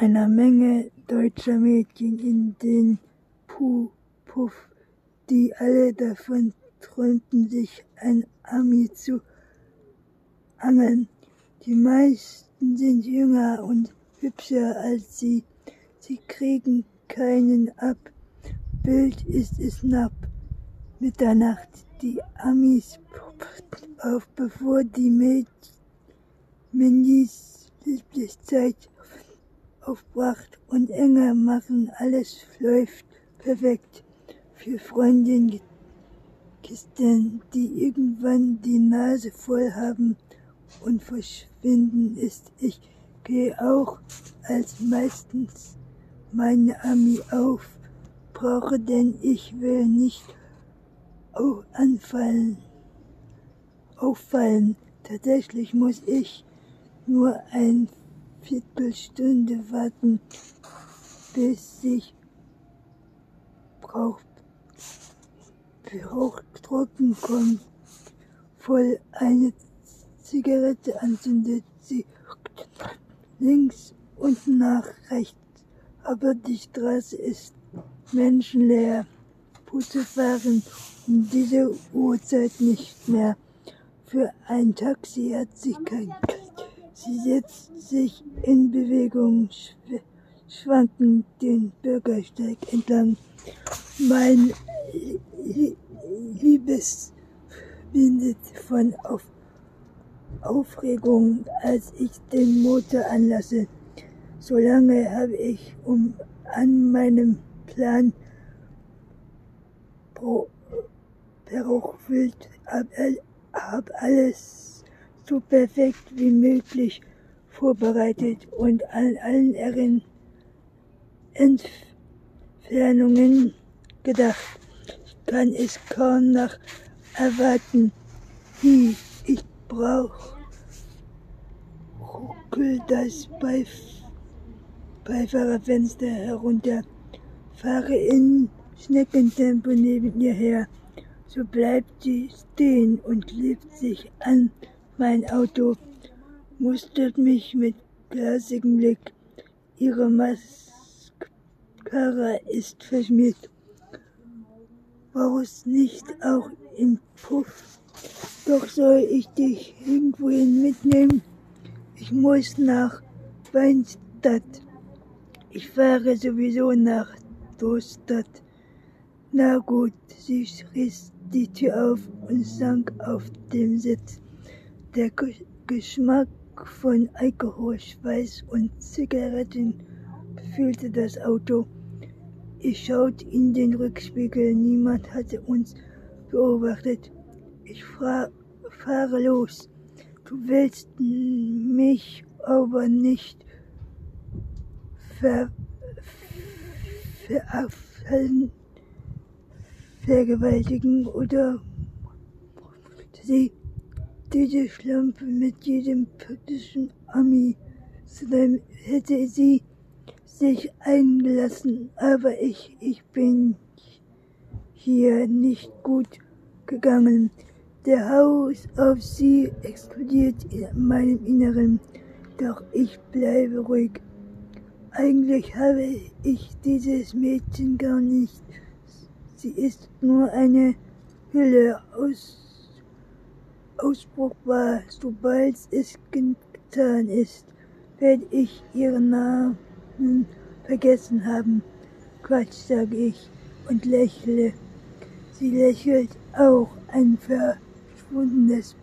einer Menge deutscher Mädchen in den Puff, die alle davon träumten, sich ein Ami zu angeln. Die meisten sind jünger und hübscher als sie. Sie kriegen keinen ab. Bild ist es knapp. Mitternacht. Die Amis auf, bevor die Mädchen Lieblingszeit aufbracht und enger machen. Alles läuft perfekt für Freundinnen, die irgendwann die Nase voll haben und verschwinden ist. Ich gehe auch als meistens meine Ami auf, brauche, denn ich will nicht anfallen, auffallen. Tatsächlich muss ich nur ein Viertelstunde warten, bis ich braucht trocken kommt, voll eine Zigarette anzündet. Sie links und nach rechts, aber die Straße ist menschenleer. Busse fahren um diese Uhrzeit nicht mehr. Für ein Taxi hat sie kein. Sie setzt sich in Bewegung, schwankend den Bürgersteig entlang. Mein Liebes bindet von auf Aufregung, als ich den Motor anlasse. Solange habe ich um an meinem Plan verruchelt, hab alles so perfekt wie möglich vorbereitet und an allen Entfernungen gedacht. Ich kann es kaum noch erwarten. Wie ich brauch ruckel das Beif Beifahrerfenster herunter, fahre in Schneckentempo neben ihr her. So bleibt sie stehen und klebt sich an mein Auto, mustert mich mit glasigem Blick. Ihre Mascara ist verschmiert. Warum nicht auch in Puff? Doch soll ich dich irgendwohin mitnehmen? Ich muss nach Weinstadt. Ich fahre sowieso nach Dorstadt. Na gut, sie riss die Tür auf und sank auf dem Sitz. Der Geschmack von Alkohol, Schweiß und Zigaretten befüllte das Auto. Ich schaute in den Rückspiegel, niemand hatte uns beobachtet. Ich fahre los. Du willst mich aber nicht ver, verabfallen, vergewaltigen oder sie, diese Schlampe mit jedem praktischen Ami, dann hätte sie sich eingelassen, aber ich, ich bin hier nicht gut gegangen. Der Haus auf sie explodiert in meinem Inneren, doch ich bleibe ruhig. Eigentlich habe ich dieses Mädchen gar nicht. Sie ist nur eine Hülle aus, ausbruchbar. Sobald es getan ist, werde ich ihren Namen vergessen haben. Quatsch, sage ich und lächle. Sie lächelt auch ein verschwundenes,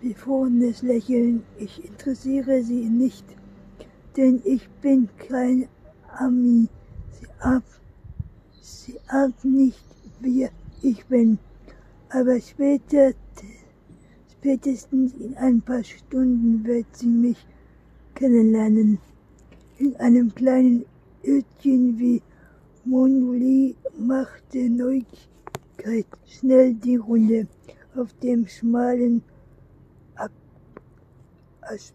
befrorenes Lächeln. Ich interessiere sie nicht denn ich bin kein Ami. Sie ab, sie nicht, wie ich bin. Aber später, spätestens in ein paar Stunden wird sie mich kennenlernen. In einem kleinen Örtchen wie Monoli machte Neuigkeit schnell die Runde auf dem schmalen Ab Asp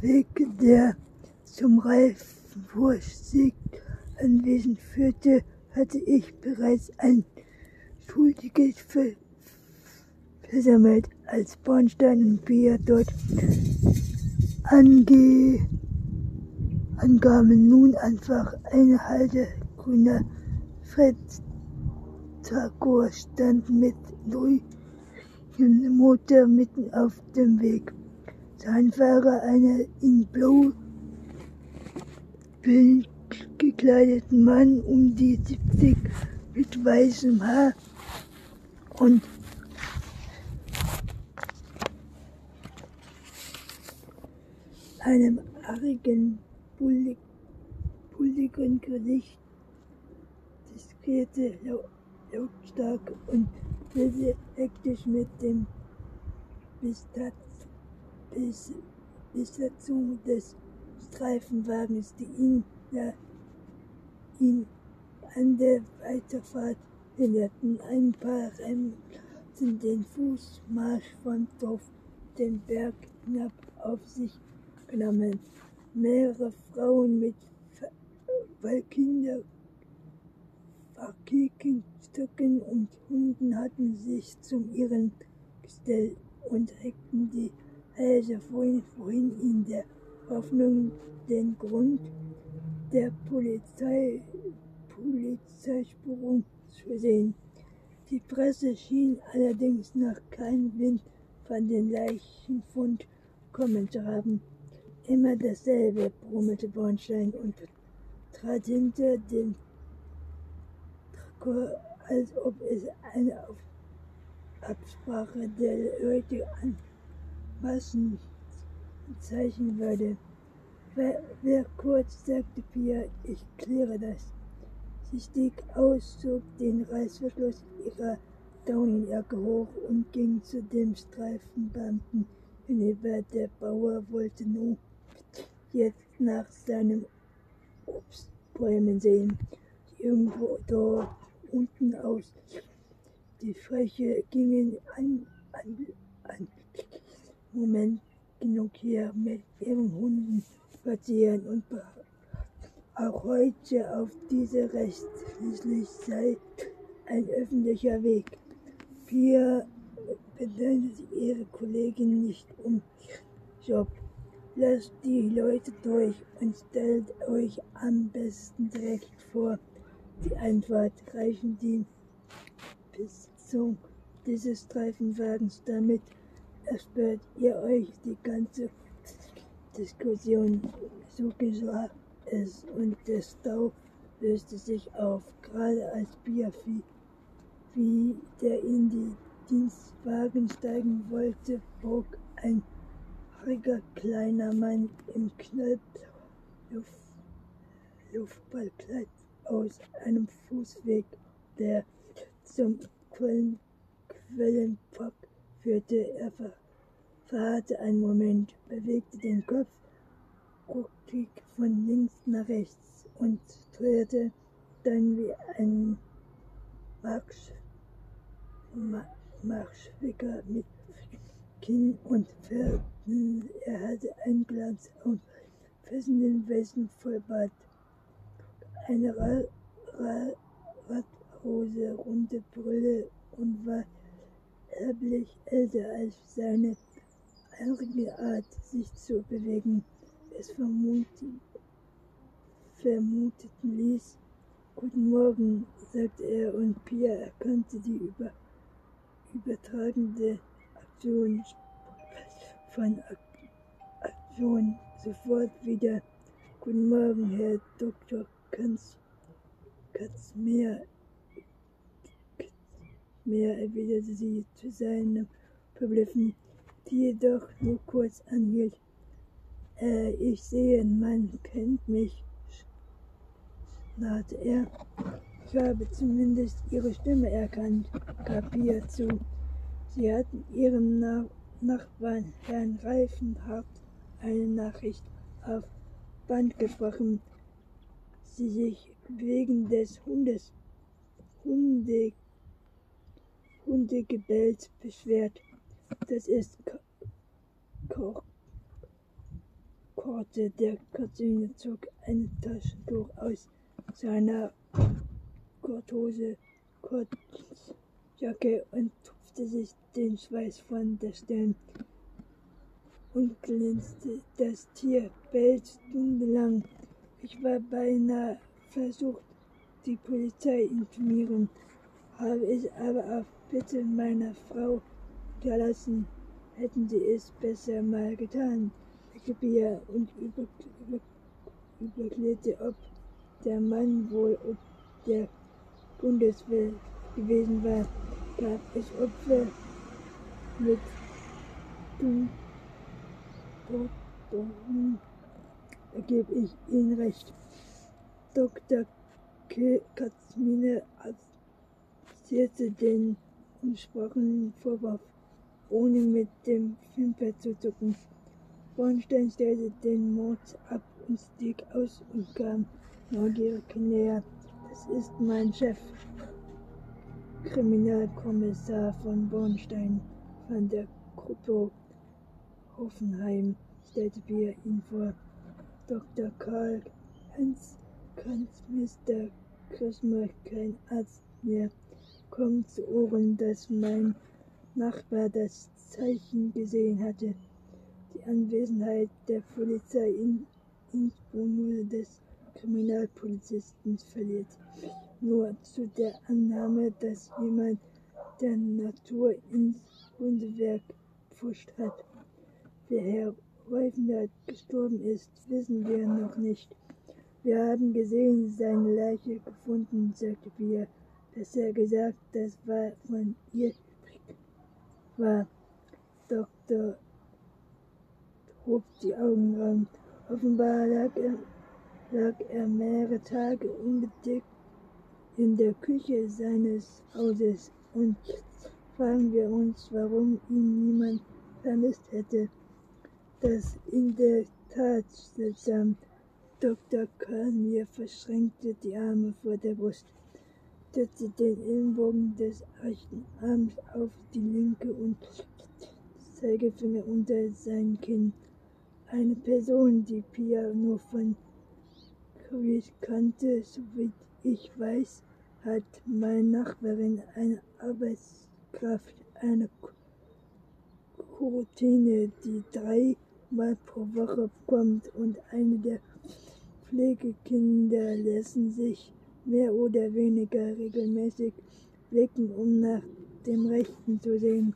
Weg, der zum Reifenwurstsieg anwesend führte, hatte ich bereits ein Schulticket versammelt, als Bornstein und Pia dort Ange Angaben nun einfach eine Halde grüner Fred-Tagor stand mit Motor mitten auf dem Weg. Sein Fahrer, einer in blau gekleideten Mann um die 70 mit weißem Haar und einem argen, bulligen Gesicht diskutierte lautstark und hektisch mit dem Besatzung des Streifenwagens, die ihn, ja, ihn an der Weiterfahrt hinderten. Ein paar Remmten den Fußmarsch vom Dorf den Berg hinab auf sich genommen. Mehrere Frauen mit Kinder, Stöcken und Hunden hatten sich zu ihren gestellt und reckten die Hälse vorhin, vorhin in der Hoffnung, den Grund der Polizei, Polizeispurung zu sehen. Die Presse schien allerdings noch keinen Wind von den Leichenfund kommen zu haben. Immer dasselbe, brummelte Bornstein und trat hinter dem Trakor, als ob es eine Absprache der Leute an Massen zeichnen würde. Wer, wer kurz, sagte Pia, ich kläre das. Sie stieg aus, zog den Reißverschluss ihrer Daunenjacke hoch und ging zu dem Streifenbeamten hinüber. Der Bauer wollte nur jetzt nach seinen Obstbäumen sehen, die irgendwo dort unten aus. Die Freche gingen an, an, an Moment genug hier mit ihren Hunden spazieren und auch heute auf diese Recht. Schließlich sei ein öffentlicher Weg. Pia benennt ihre Kollegin nicht um Job. Lasst die Leute durch und stellt euch am besten direkt vor. Die Antwort reichen die Besitzung dieses Streifenwagens damit erspart ihr euch die ganze Diskussion. So geschah es und der Stau löste sich auf, gerade als Biervieh, wie der in die Dienstwagen steigen wollte, bog ein haariger kleiner Mann im knallblauen Luft, aus einem Fußweg, der zum Quellen, Quellenpop führte. Er verharrte einen Moment, bewegte den Kopf ruckig von links nach rechts und steuerte dann wie ein Marsch, Marschwicker mit Kinn und Pferden. Er hatte ein Glanz auf fessenden weißen Vollbart, eine Ra Ra Radhose, runde Brille und war erblich älter als seine einzige Art, sich zu bewegen. Es vermuten, vermuteten ließ. Guten Morgen, sagte er, und Pia erkannte die über, übertragende Aktion von Aktion sofort wieder. Guten Morgen, Herr Dr. Kanz, Katzmeer, mehr erwiderte sie zu seinem Verblüffen, die jedoch nur kurz anhielt. Äh, ich sehe, man kennt mich, schnarrte er. Ich habe zumindest ihre Stimme erkannt, gab Pia zu. Sie hatten ihrem Nach Nachbarn, Herrn Reifenhardt, eine Nachricht auf Band gesprochen, sie sich wegen des Hundes Hunde Hundegebells beschwert. Das ist Korte. Der Katzine zog ein Taschentuch aus seiner Korthose, Kortjacke und tupfte sich den Schweiß von der Stirn. und glänzte. Das Tier bellt stundenlang. Ich war beinahe versucht, die Polizei informieren, habe es aber auf Bitte meiner Frau unterlassen. Hätten sie es besser mal getan. Bier und über, über, überklärte, ob der Mann wohl ob der Bundeswehr gewesen war, gab es Opfer mit Toten. Da gebe ich Ihnen recht. Dr. Katzmine akzeptierte den umsprochenen Vorwurf, ohne mit dem Fimper zu zucken. Bornstein stellte den Mord ab und stieg aus und kam neugierig näher. Das ist mein Chef, Kriminalkommissar von Bornstein von der Gruppe Hoffenheim, stellte wir ihn vor. Dr. Karl Hans Kanz, Mr. Christmas kein Arzt mehr. Kommt zu Ohren, dass mein Nachbar das Zeichen gesehen hatte. Anwesenheit der Polizei in insbesondere des Kriminalpolizisten verliert nur zu der Annahme, dass jemand der Natur ins Wunderwerk pfuscht hat. Wer Herr Reifner gestorben ist, wissen wir noch nicht. Wir haben gesehen, seine Leiche gefunden, sagte Pia. Besser gesagt, das war von ihr. War Doktor hob die Augen ran. Offenbar lag er, lag er mehrere Tage unbedeckt in der Küche seines Hauses und fragen wir uns, warum ihn niemand vermisst hätte. Das in der Tat seltsam. Dr. Kalmir verschränkte die Arme vor der Brust, stützte den Ellenbogen des rechten Arms auf die linke und Zeigefinger unter sein Kinn. Eine Person, die Pia nur von Chris kannte, soweit ich weiß, hat meine Nachbarin eine Arbeitskraft, eine Routine, die dreimal pro Woche kommt und eine der Pflegekinder lassen sich mehr oder weniger regelmäßig blicken, um nach dem Rechten zu sehen.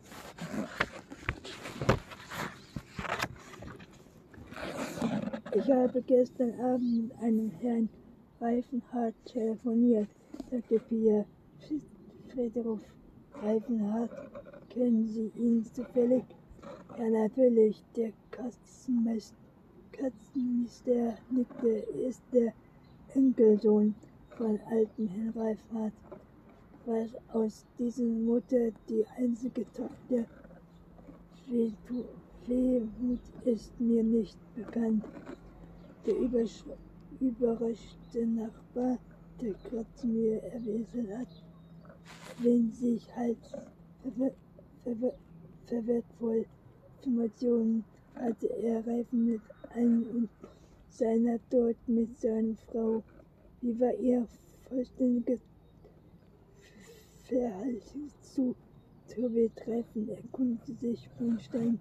Ich habe gestern Abend mit einem Herrn Reifenhardt telefoniert, sagte Pia. Friedrich Reifenhardt, kennen Sie ihn zufällig? Ja, natürlich, der Katzenmeister, nickte, ist der Enkelsohn von alten Herrn Reifenhardt. Was aus diesen Mutter die einzige Tochter Fleemut ist mir nicht bekannt. Der Überschrift überraschte Nachbar, der gerade mir erwiesen hat, wenn sich halt verwertvoll Informationen hatte er Reifen mit einem und seiner dort mit seiner Frau. Wie war ihr vollständiges Verhalten zu, zu betreffen, erkundete sich Brunstein.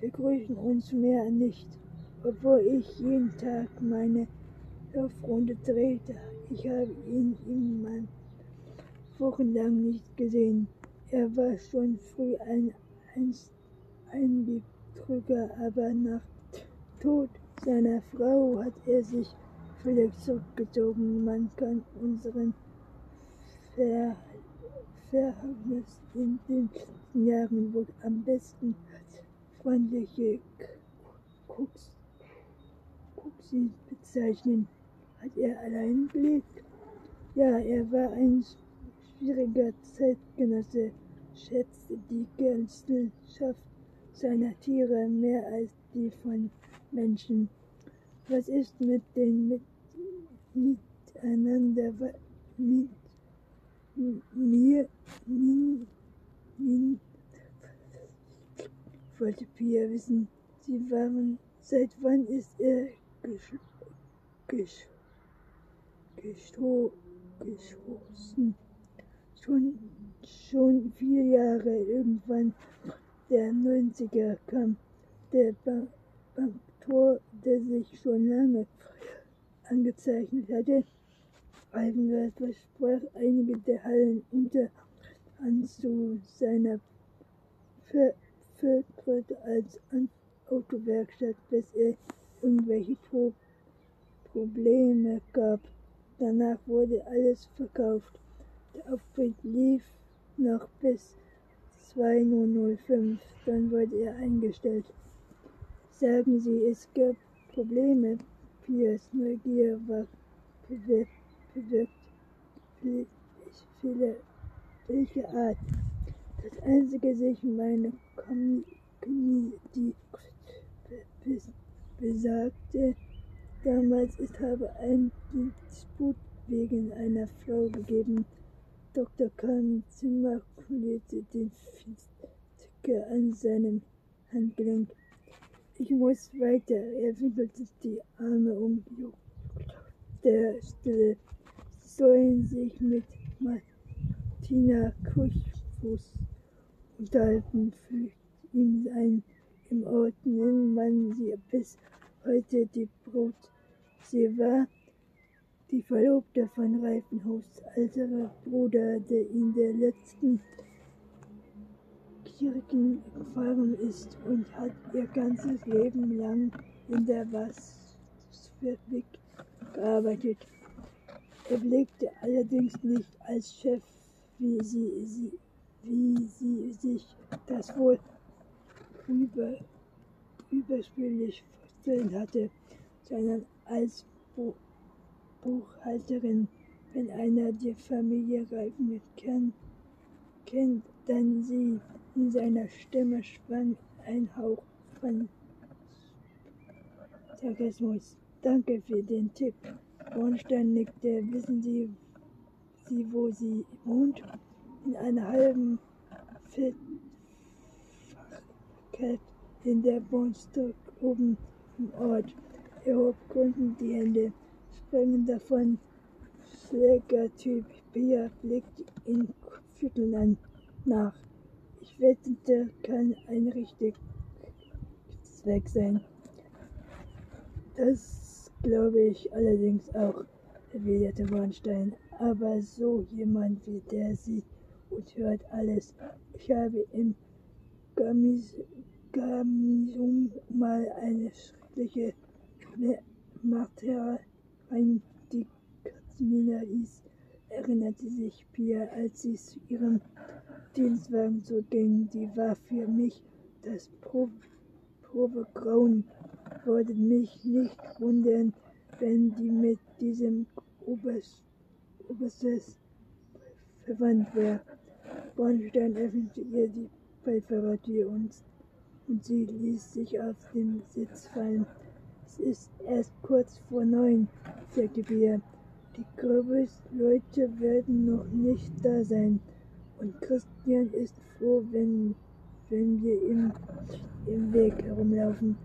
Wir grüßen uns mehr nicht, obwohl ich jeden Tag meine Laufrunde drehte. Ich habe ihn immer wochenlang nicht gesehen. Er war schon früh ein, ein, ein Betrüger, aber nach Tod seiner Frau hat er sich völlig zurückgezogen. Man kann unseren Ver Verhältnis in den Jahren wohl am besten als freundliche Kuxi bezeichnen. Hat er allein gelebt? Ja, er war ein schwieriger Zeitgenosse, schätzte die Gesellschaft seiner Tiere mehr als die von Menschen. Was ist mit den mit, miteinander mit mir min, min, wollte Pia wissen. Sie waren, seit wann ist er gesch, gesch, geschossen. Schon, schon vier Jahre irgendwann der 90er kam der Banktor, der sich schon lange angezeichnet hatte. Reifenwert versprach einige der Hallen unter an zu seiner Vertritt als Autowerkstatt, bis er irgendwelche Probleme gab. Danach wurde alles verkauft. Der Auftritt lief noch bis 2005, dann wurde er eingestellt. Sagen Sie, es gab Probleme. Piers Neugier war bewirkt. Welche Art? Das einzige sich meine Community besagte, damals es habe ein Disput wegen einer Frau gegeben. Dr. Kahn zirkulierte den Finger an seinem Handgelenk. Ich muss weiter. Er wickelte die Arme um der Stille. Sie sollen sich mit Martina Kuchfuß unterhalten, fügt ihm ein. Im Ort nennt man sie bis heute die Brot. Sie war die Verlobte von Reifenhofs älterer Bruder, der in der letzten Kirchen gefahren ist und hat ihr ganzes Leben lang in der Wasserfabrik gearbeitet. Er blickte allerdings nicht als Chef, wie sie, sie, wie sie sich das wohl über, überspülich vorstellen hatte, sondern als Buchhalterin. Wenn einer die Familie Reifen kennt, kennt, dann sie. In seiner Stimme schwang ein Hauch von Sarkasmus. Danke für den Tipp. Bornstein nickte. Wissen Sie, Sie, wo sie wohnt? In einer halben Fettfachkeit in der Bornstock oben im Ort. Er hob gründend die Hände springen davon. Schlägertyp Pia blickt ihn schütteln an, nach. Ich wettete, kann ein richtiger Zweck sein. Das glaube ich allerdings auch, erwiderte Warnstein. Aber so jemand wie der sieht und hört alles. Ich habe im Gamisum mal eine schreckliche Materie ein die Kasimina hieß, erinnerte sich Pia, als sie zu ihrem Dienstwagen zurückging. Die war für mich das Probegrauen. Würde mich nicht wundern, wenn die mit diesem Oberst, Oberstes verwandt wäre. Bornstein öffnete ihr die Beifahrertür und, und sie ließ sich auf den Sitz fallen. Es ist erst kurz vor neun, sagte Bea. Die Gröbes-Leute werden noch nicht da sein. Und Christian ist froh, wenn, wenn wir ihm im Weg herumlaufen.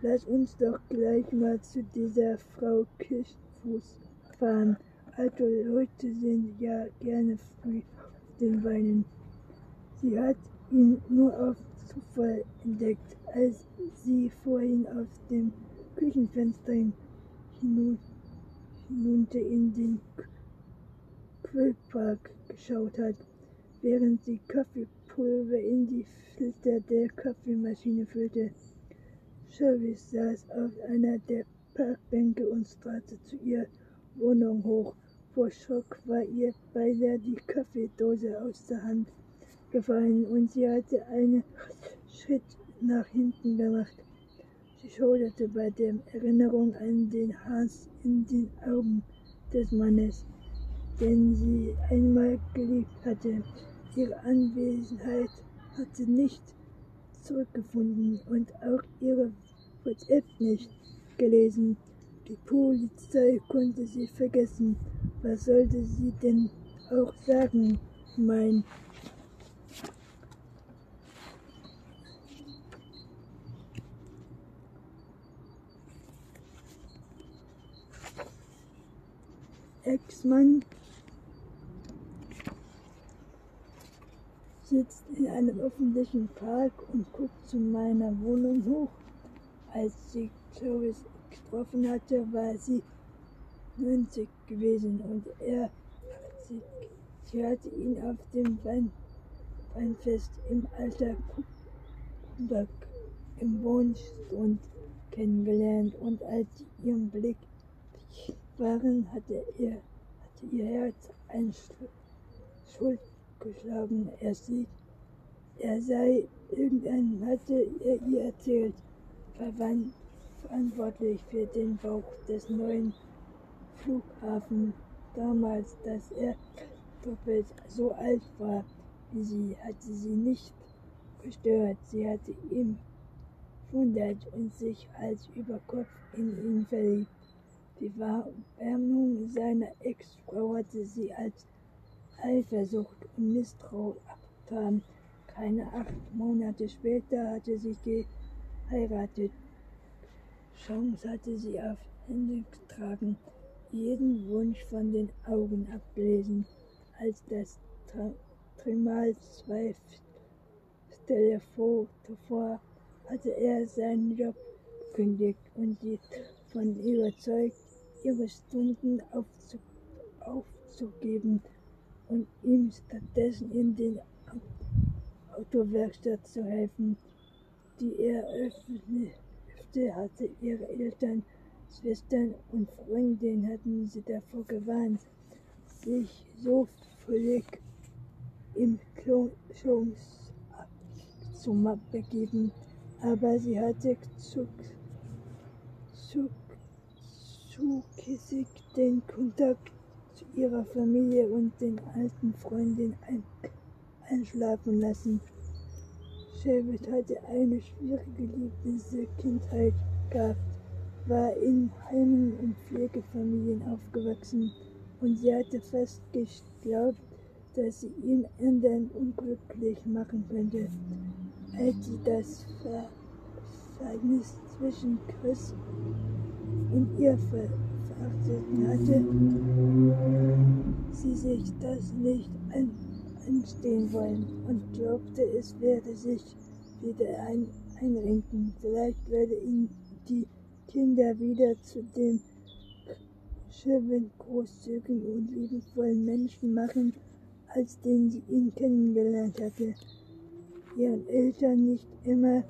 Lass uns doch gleich mal zu dieser Frau Kirchfuß fahren. Alte Leute sind ja gerne früh auf den Beinen. Sie hat ihn nur auf Zufall entdeckt, als sie vorhin auf dem Küchenfenster hinunter in den Quellpark geschaut hat, während sie Kaffeepulver in die Filter der Kaffeemaschine füllte. Service saß auf einer der Parkbänke und strahlte zu ihrer Wohnung hoch. Vor Schock war ihr beinahe die Kaffeedose aus der Hand gefallen und sie hatte einen Schritt nach hinten gemacht. Sie schauderte bei der Erinnerung an den Hass in den Augen des Mannes, den sie einmal geliebt hatte. Ihre Anwesenheit hatte nicht zurückgefunden und auch ihre WhatsApp nicht gelesen. Die Polizei konnte sie vergessen. Was sollte sie denn auch sagen? Mein Ex-Mann sitzt in einem öffentlichen Park und guckt zu meiner Wohnung hoch. Als sie Clovis getroffen hatte, war sie 90 gewesen und er, sie, sie hatte ihn auf dem Wein, Weinfest im Alter Kubak im Wohnstund kennengelernt und als sie ihren Blick waren, hatte, er, hatte ihr Herz ein Schuld geschlagen. Er, sie, er sei, irgendein hatte er ihr erzählt, verantwortlich für den Bau des neuen Flughafen. Damals, dass er doppelt so alt war wie sie, hatte sie nicht gestört. Sie hatte ihm wundert und sich Hals über Kopf in ihn verliebt. Die Verwärmung seiner Ex-Frau hatte sie als Eifersucht und Misstrauen abgetan. Keine acht Monate später hatte sie geheiratet. Chance hatte sie auf Hände getragen, jeden Wunsch von den Augen abgelesen, als das Trimal zwei Stelle vor hatte er seinen Job gekündigt und sie von überzeugt, ihre Stunden aufzu aufzugeben und ihm stattdessen in den Autowerkstatt zu helfen, die er öffnete, hatte. Ihre Eltern, Schwestern und Freundinnen hatten sie davor gewarnt, sich so völlig im Klonschungs zu begeben. Aber sie hatte zukissig den Kontakt zu ihrer Familie und den alten Freundin ein, einschlafen lassen. Shelbert hatte eine schwierige lieblose Kindheit gehabt, war in Heimen und Pflegefamilien aufgewachsen und sie hatte fast geglaubt, dass sie ihn ändern und glücklich machen könnte als sie das Verhältnis zwischen Chris und ihr verachteten hatte, sie sich das nicht an, anstehen wollen und glaubte, es werde sich wieder ein, einrenken. Vielleicht werde ihn die Kinder wieder zu den schönen, großzügigen und liebevollen Menschen machen, als den sie ihn kennengelernt hatte ihren Eltern nicht immer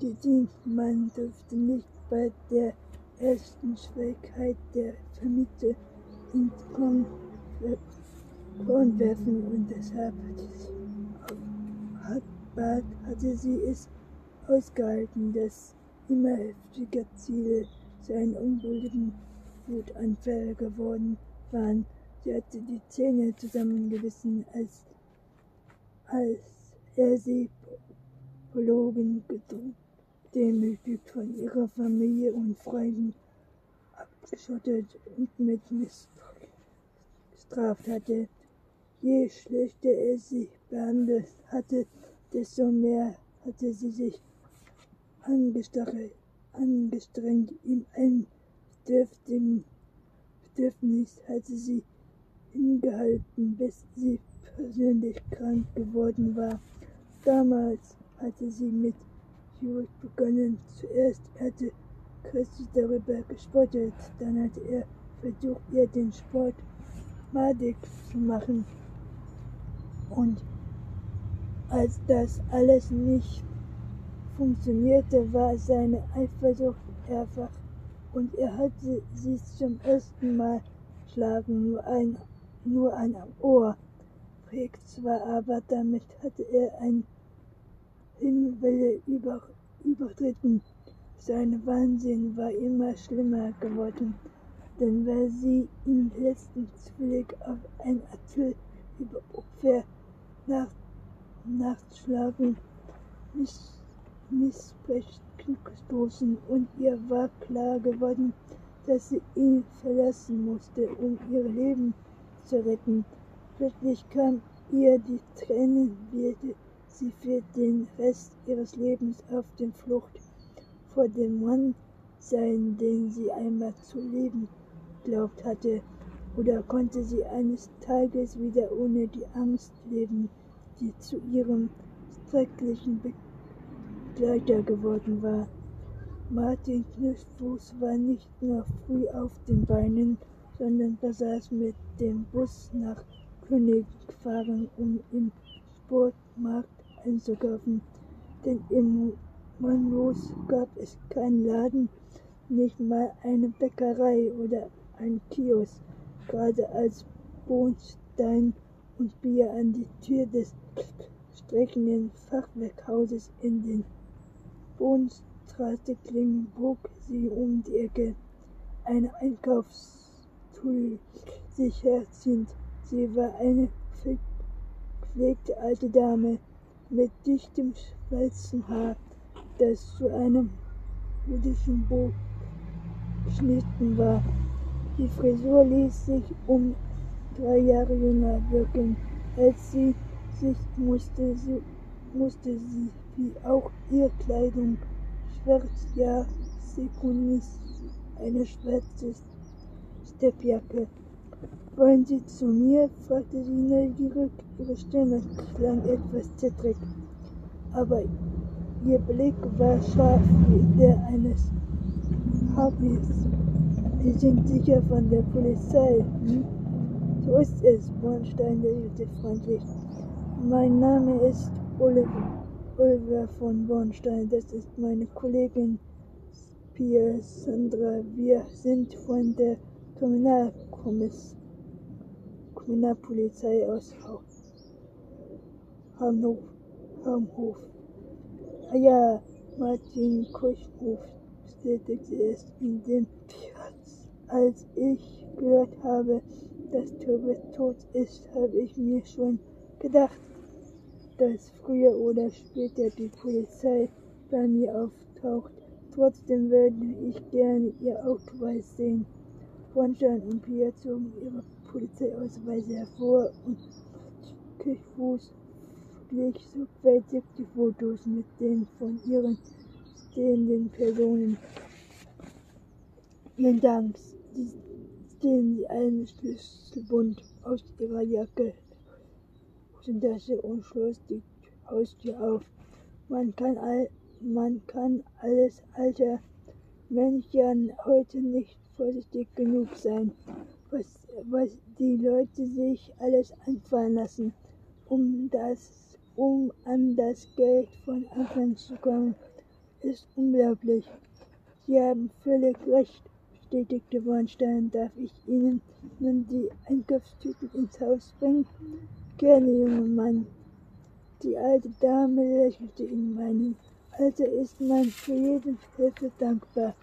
gedient. Man durfte nicht bei der ersten Schwierigkeit der Vermiete ins Korn werfen und deshalb hatte, hatte sie es ausgehalten, dass immer heftiger Ziele zu einem ungültigen Wutanfall geworden waren. Sie hatte die Zähne zusammengebissen, als, als er sie belogen, demütigt von ihrer Familie und Freunden abgeschottet und mit bestraft hatte. Je schlechter er sie behandelt hatte, desto mehr hatte sie sich angestrengt, ihm ein Bedürfnis hatte sie hingehalten, bis sie persönlich krank geworden war. Damals hatte sie mit Jules begonnen. Zuerst hatte Christi darüber gespottet, dann hatte er versucht, ihr den Sport madig zu machen. Und als das alles nicht funktionierte, war seine Eifersucht erwacht und er hatte sie zum ersten Mal schlagen, nur ein, nur ein Ohr prägt zwar, aber damit hatte er ein Himmelwelle über, übertreten. Sein Wahnsinn war immer schlimmer geworden, denn weil sie im letzten Zwick auf ein Apfel über Opfer nach, nachschlagen, miss, gestoßen und ihr war klar geworden, dass sie ihn verlassen musste, um ihr Leben zu retten. Plötzlich kam ihr die Tränen, wehte sie für den Rest ihres Lebens auf der Flucht vor dem Mann sein, den sie einmal zu lieben glaubt hatte, oder konnte sie eines Tages wieder ohne die Angst leben, die zu ihrem schrecklichen Begleiter geworden war. Martin Knüftfuß war nicht nur früh auf den Beinen, sondern besaß mit dem Bus nach König gefahren, um im Sportmarkt einzukaufen. Denn im Mannlos gab es keinen Laden, nicht mal eine Bäckerei oder ein Kiosk. Gerade als Bohnstein und Bier an die Tür des streckenden Fachwerkhauses in den Bohnstraße klingen, bog sie um die Ecke. Eine Einkaufstool sich herziehend. Sie war eine gepflegte alte Dame mit dichtem schwarzen Haar, das zu einem jüdischen Bogen geschnitten war. Die Frisur ließ sich um drei Jahre jünger wirken, als sie sich musste sie, musste sie wie auch ihre Kleidung schwarz, ja, Sekunis, eine schwarze Steppjacke. Wollen Sie zu mir? fragte sie neugierig. Ihre Stimme klang etwas zittrig, aber ihr Blick war scharf wie der eines Harpies. Sie sind sicher von der Polizei, hm? So ist es, Bornstein lächelte freundlich. Mein Name ist Oliver, Oliver von Bornstein. Das ist meine Kollegin Pia Sandra. Wir sind von der Kriminalkommissar. Kriminalpolizei aus Hamhof. Hamhof. Ah ja, Martin Kirchhof bestätigte es in dem Platz. Als ich gehört habe, dass Tobi tot ist, habe ich mir schon gedacht, dass früher oder später die Polizei bei mir auftaucht. Trotzdem würde ich gerne ihr Ausweis sehen. Bornstein und Pia zogen ihre Polizeiausweise hervor und Kirchfuß verglich sorgfältig die Fotos mit den von ihren stehenden Personen. Vielen Dank, stehlen sie einen Schlüsselbund aus ihrer Jacke Hosentasche und schloss die Haustür auf. Man kann, all, man kann alles alter Männchen heute nicht vorsichtig genug sein was, was die Leute sich alles einfallen lassen, um das, um an das Geld von anderen zu kommen, ist unglaublich. Sie haben völlig recht, bestätigte Bornstein. Darf ich Ihnen nun die Einkaufstüten ins Haus bringen? Gerne, junger Mann. Die alte Dame lächelte in meinem Alter ist man für jede Hilfe dankbar.